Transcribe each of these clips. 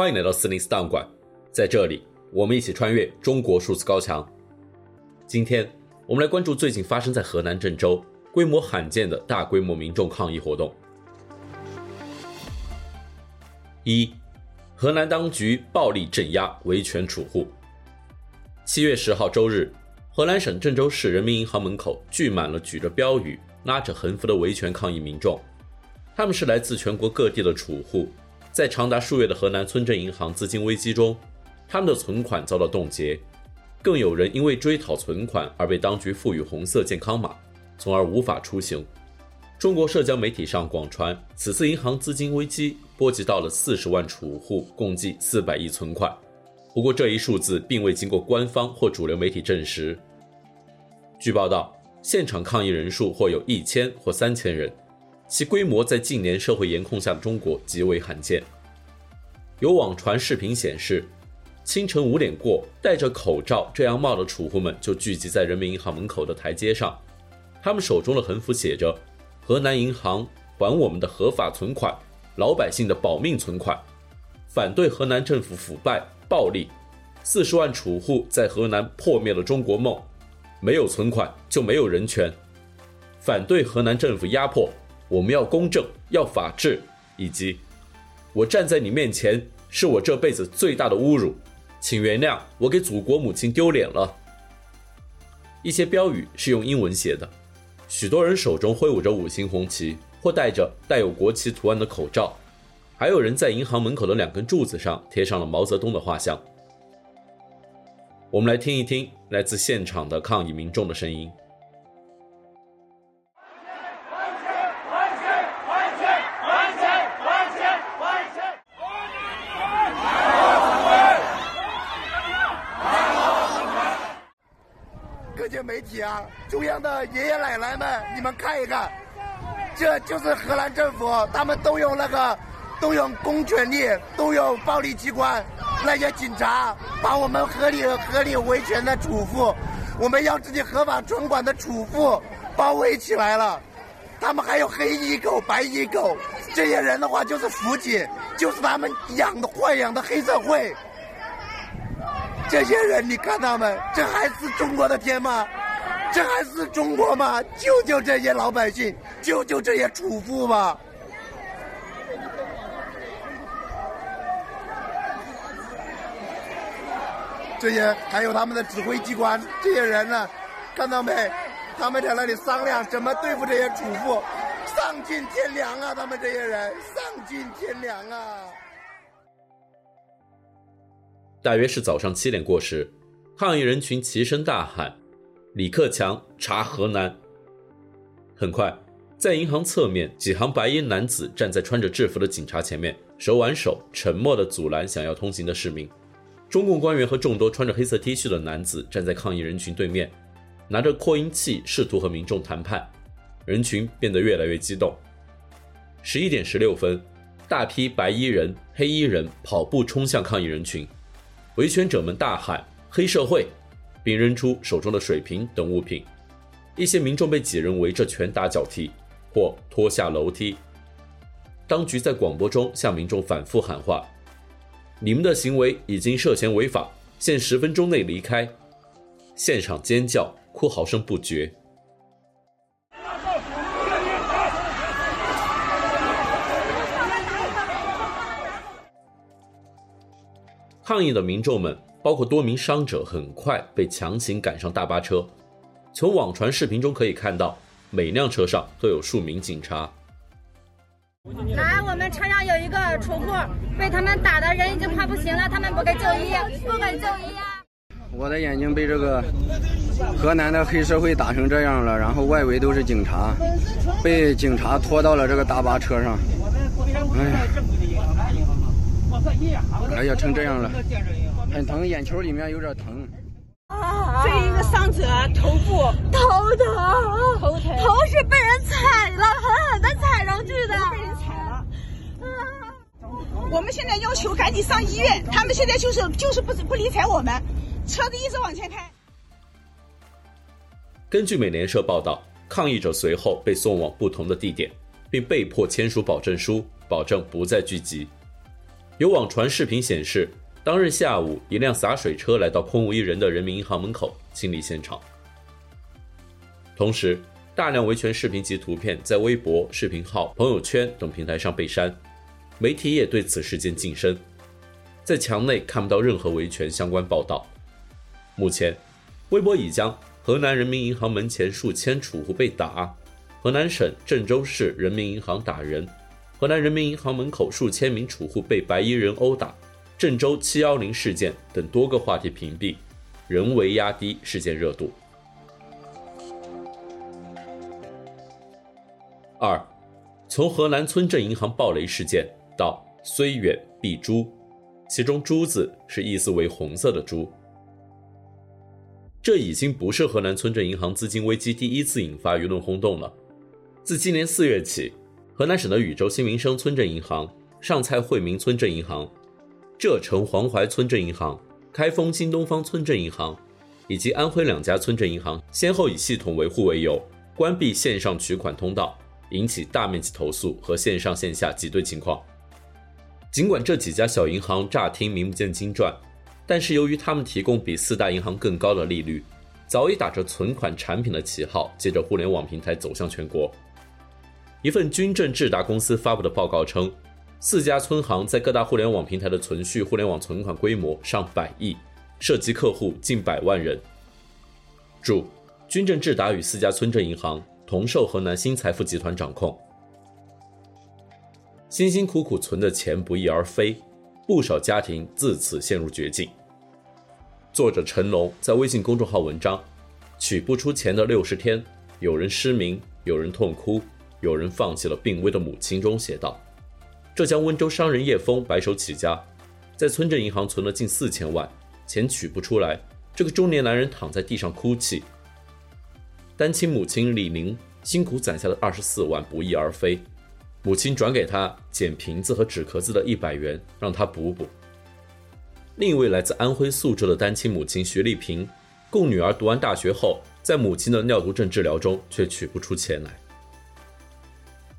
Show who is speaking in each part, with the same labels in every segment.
Speaker 1: 欢迎来到四零四档案馆，在这里，我们一起穿越中国数字高墙。今天，我们来关注最近发生在河南郑州规模罕见的大规模民众抗议活动。一，河南当局暴力镇压维权储户。七月十号周日，河南省郑州市人民银行门口聚满了举着标语、拉着横幅的维权抗议民众，他们是来自全国各地的储户。在长达数月的河南村镇银行资金危机中，他们的存款遭到冻结，更有人因为追讨存款而被当局赋予红色健康码，从而无法出行。中国社交媒体上广传，此次银行资金危机波及到了四十万储户，共计四百亿存款。不过，这一数字并未经过官方或主流媒体证实。据报道，现场抗议人数或有一千或三千人。其规模在近年社会严控下的中国极为罕见。有网传视频显示，清晨五点过，戴着口罩、遮阳帽的储户们就聚集在人民银行门口的台阶上，他们手中的横幅写着“河南银行还我们的合法存款，老百姓的保命存款”，反对河南政府腐败暴力。四十万储户在河南破灭了中国梦，没有存款就没有人权，反对河南政府压迫。我们要公正，要法治，以及我站在你面前是我这辈子最大的侮辱，请原谅我给祖国母亲丢脸了。一些标语是用英文写的，许多人手中挥舞着五星红旗，或戴着带有国旗图案的口罩，还有人在银行门口的两根柱子上贴上了毛泽东的画像。我们来听一听来自现场的抗议民众的声音。
Speaker 2: 中央的爷爷奶奶们，你们看一看，这就是荷兰政府，他们动用那个，动用公权力，动用暴力机关，那些警察把我们合理合理维权的储户，我们要自己合法存款的储户包围起来了。他们还有黑衣狗、白衣狗，这些人的话就是辅警，就是他们养的豢养的黑社会。这些人，你看他们，这还是中国的天吗？这还是中国吗？救救这些老百姓，救救这些储户吧！这些还有他们的指挥机关，这些人呢，看到没？他们在那里商量怎么对付这些储户，丧尽天良啊！他们这些人丧尽天良啊！
Speaker 1: 大约是早上七点过时，抗议人群齐声大喊：“李克强查河南！”很快，在银行侧面，几行白衣男子站在穿着制服的警察前面，手挽手，沉默地阻拦想要通行的市民。中共官员和众多穿着黑色 T 恤的男子站在抗议人群对面，拿着扩音器试图和民众谈判。人群变得越来越激动。十一点十六分，大批白衣人、黑衣人跑步冲向抗议人群。维权者们大喊“黑社会”，并扔出手中的水瓶等物品。一些民众被几人围着拳打脚踢，或拖下楼梯。当局在广播中向民众反复喊话：“你们的行为已经涉嫌违法，限十分钟内离开。”现场尖叫、哭嚎声不绝。抗议的民众们，包括多名伤者，很快被强行赶上大巴车。从网传视频中可以看到，每辆车上都有数名警察。
Speaker 3: 来，我们车上有一个储户被他们打的人已经快不行了，他们不给就医，不给就医啊！
Speaker 4: 我的眼睛被这个河南的黑社会打成这样了，然后外围都是警察，被警察拖到了这个大巴车上。哎呀！哎呀，成这样了，很疼，眼球里面有点疼。
Speaker 5: 这一个伤者头部头疼，头疼，头是被人踩了，狠狠的踩上去的，被人踩了。我们现在要求赶紧上医院，他们现在就是就是不不理睬我们，车子一直往前开。
Speaker 1: 根据美联社报道，抗议者随后被送往不同的地点，并被迫签署保证书，保证不再聚集。有网传视频显示，当日下午，一辆洒水车来到空无一人的人民银行门口清理现场。同时，大量维权视频及图片在微博、视频号、朋友圈等平台上被删，媒体也对此事件噤声，在墙内看不到任何维权相关报道。目前，微博已将河南人民银行门前数千储户被打，河南省郑州市人民银行打人。河南人民银行门口数千名储户被白衣人殴打，郑州七幺零事件等多个话题屏蔽，人为压低事件热度。二，从河南村镇银行暴雷事件到虽远必诛，其中“诛”字是意思为红色的“诛”。这已经不是河南村镇银行资金危机第一次引发舆论轰动了，自今年四月起。河南省的禹州新民生村镇银行、上蔡惠民村镇银行、浙城黄淮村镇银行、开封新东方村镇银行以及安徽两家村镇银行，先后以系统维护为由，关闭线上取款通道，引起大面积投诉和线上线下挤兑情况。尽管这几家小银行乍听名不见经传，但是由于他们提供比四大银行更高的利率，早已打着存款产品的旗号，借着互联网平台走向全国。一份军政智达公司发布的报告称，四家村行在各大互联网平台的存续互联网存款规模上百亿，涉及客户近百万人。注：军政智达与四家村镇银行同受河南新财富集团掌控。辛辛苦苦存的钱不翼而飞，不少家庭自此陷入绝境。作者陈龙在微信公众号文章《取不出钱的六十天》，有人失明，有人痛哭。有人放弃了病危的母亲中写道：“浙江温州商人叶峰白手起家，在村镇银行存了近四千万，钱取不出来。这个中年男人躺在地上哭泣。单亲母亲李宁辛苦攒下的二十四万不翼而飞，母亲转给他捡瓶子和纸壳子的一百元，让他补补。另一位来自安徽宿州的单亲母亲徐丽萍，供女儿读完大学后，在母亲的尿毒症治疗中却取不出钱来。”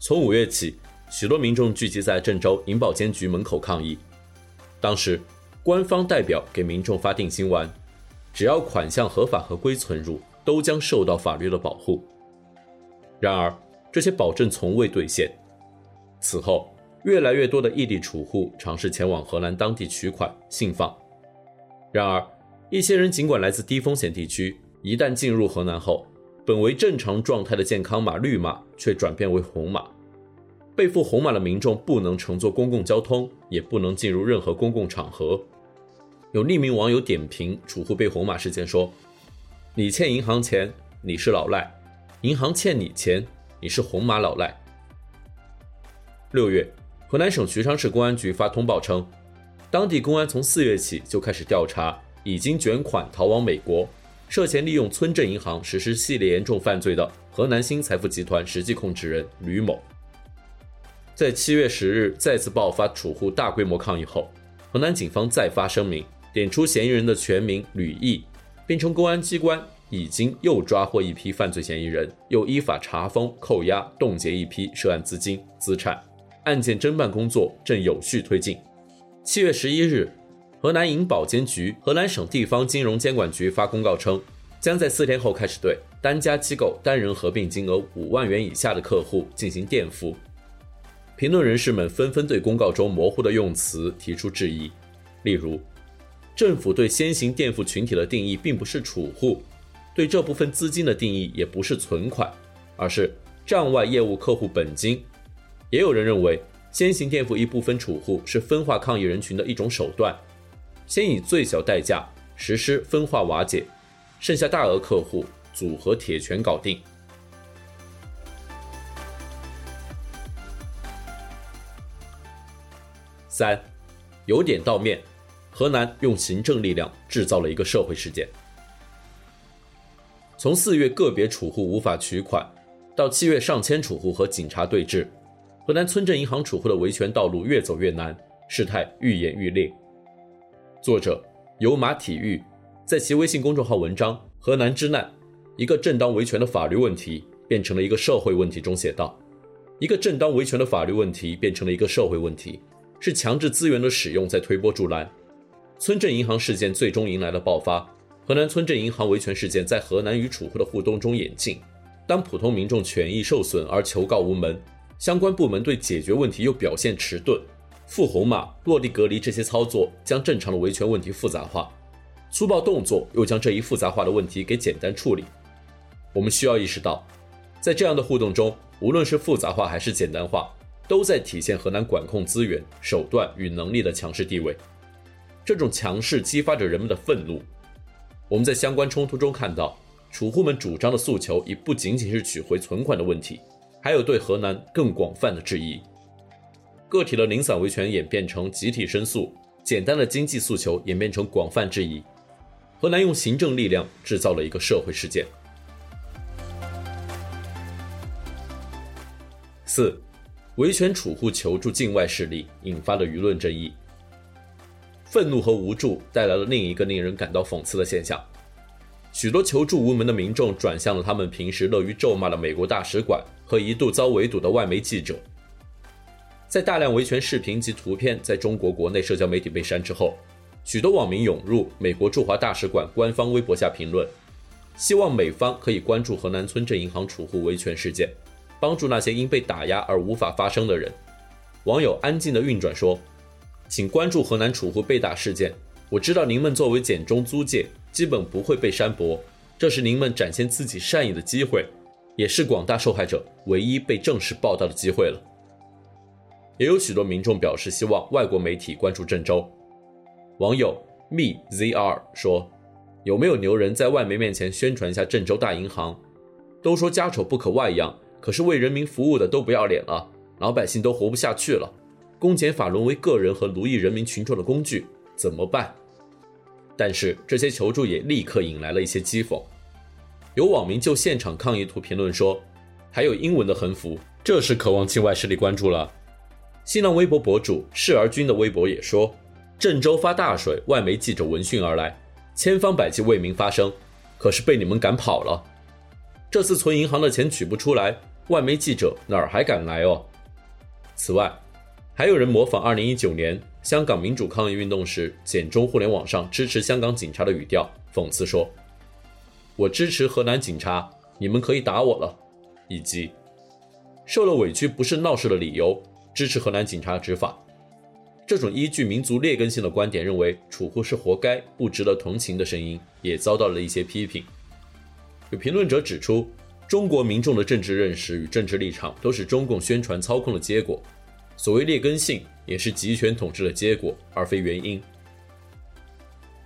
Speaker 1: 从五月起，许多民众聚集在郑州银保监局门口抗议。当时，官方代表给民众发定心丸，只要款项合法合规存入，都将受到法律的保护。然而，这些保证从未兑现。此后，越来越多的异地储户尝试前往河南当地取款信放。然而，一些人尽管来自低风险地区，一旦进入河南后，本为正常状态的健康码绿码却转变为红码，背负红码的民众不能乘坐公共交通，也不能进入任何公共场合。有匿名网友点评储户被红码事件说：“你欠银行钱，你是老赖；银行欠你钱，你是红码老赖。”六月，河南省许昌市公安局发通报称，当地公安从四月起就开始调查已经卷款逃往美国。涉嫌利用村镇银行实施系列严重犯罪的河南新财富集团实际控制人吕某，在七月十日再次爆发储户大规模抗议后，河南警方再发声明，点出嫌疑人的全名吕毅，并称公安机关已经又抓获一批犯罪嫌疑人，又依法查封、扣押、冻结一批涉案资金资产，案件侦办工作正有序推进。七月十一日。河南银保监局、河南省地方金融监管局发公告称，将在四天后开始对单家机构单人合并金额五万元以下的客户进行垫付。评论人士们纷纷对公告中模糊的用词提出质疑，例如，政府对先行垫付群体的定义并不是储户，对这部分资金的定义也不是存款，而是账外业务客户本金。也有人认为，先行垫付一部分储户是分化抗议人群的一种手段。先以最小代价实施分化瓦解，剩下大额客户组合铁拳搞定。三，由点到面，河南用行政力量制造了一个社会事件。从四月个别储户无法取款，到七月上千储户和警察对峙，河南村镇银行储户的维权道路越走越难，事态愈演愈烈。作者有马体育在其微信公众号文章《河南之难：一个正当维权的法律问题变成了一个社会问题》中写道：“一个正当维权的法律问题变成了一个社会问题，是强制资源的使用在推波助澜。村镇银行事件最终迎来了爆发，河南村镇银行维权事件在河南与储户的互动中演进。当普通民众权益受损而求告无门，相关部门对解决问题又表现迟钝，附红码、落地隔离这些操作将正常的维权问题复杂化，粗暴动作又将这一复杂化的问题给简单处理。我们需要意识到，在这样的互动中，无论是复杂化还是简单化，都在体现河南管控资源、手段与能力的强势地位。这种强势激发着人们的愤怒。我们在相关冲突中看到。储户们主张的诉求已不仅仅是取回存款的问题，还有对河南更广泛的质疑。个体的零散维权演变成集体申诉，简单的经济诉求演变成广泛质疑。河南用行政力量制造了一个社会事件。四，维权储户求助境外势力，引发了舆论争议。愤怒和无助带来了另一个令人感到讽刺的现象。许多求助无门的民众转向了他们平时乐于咒骂的美国大使馆和一度遭围堵的外媒记者。在大量维权视频及图片在中国国内社交媒体被删之后，许多网民涌入美国驻华大使馆官方微博下评论，希望美方可以关注河南村镇银行储户维权事件，帮助那些因被打压而无法发声的人。网友安静的运转说：“请关注河南储户被打事件，我知道您们作为简中租界。”基本不会被删博，这是您们展现自己善意的机会，也是广大受害者唯一被正式报道的机会了。也有许多民众表示希望外国媒体关注郑州。网友 mezr 说：“有没有牛人在外媒面前宣传一下郑州大银行？都说家丑不可外扬，可是为人民服务的都不要脸了，老百姓都活不下去了，公检法沦为个人和奴役人民群众的工具，怎么办？”但是这些求助也立刻引来了一些讥讽，有网民就现场抗议图评论说，还有英文的横幅，这是渴望境外势力关注了。新浪微博博主视儿君的微博也说，郑州发大水，外媒记者闻讯而来，千方百计为民发声，可是被你们赶跑了。这次存银行的钱取不出来，外媒记者哪儿还敢来哦？此外，还有人模仿2019年。香港民主抗议运动时，简中互联网上支持香港警察的语调，讽刺说：“我支持河南警察，你们可以打我了。”以及“受了委屈不是闹事的理由，支持河南警察执法。”这种依据民族劣根性的观点认为储户是活该、不值得同情的声音，也遭到了一些批评。有评论者指出，中国民众的政治认识与政治立场都是中共宣传操控的结果。所谓劣根性，也是集权统治的结果，而非原因。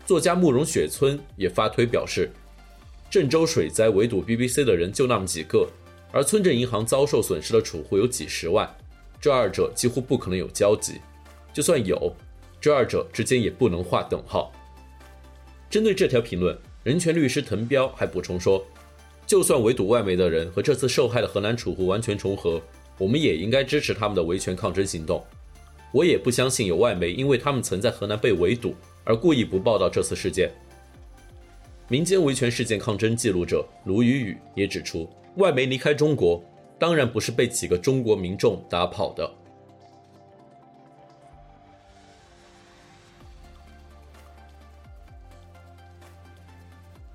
Speaker 1: 作家慕容雪村也发推表示，郑州水灾围堵 BBC 的人就那么几个，而村镇银行遭受损失的储户有几十万，这二者几乎不可能有交集。就算有，这二者之间也不能划等号。针对这条评论，人权律师滕彪还补充说，就算围堵外媒的人和这次受害的河南储户完全重合。我们也应该支持他们的维权抗争行动。我也不相信有外媒因为他们曾在河南被围堵而故意不报道这次事件。民间维权事件抗争记录者卢宇宇也指出，外媒离开中国当然不是被几个中国民众打跑的。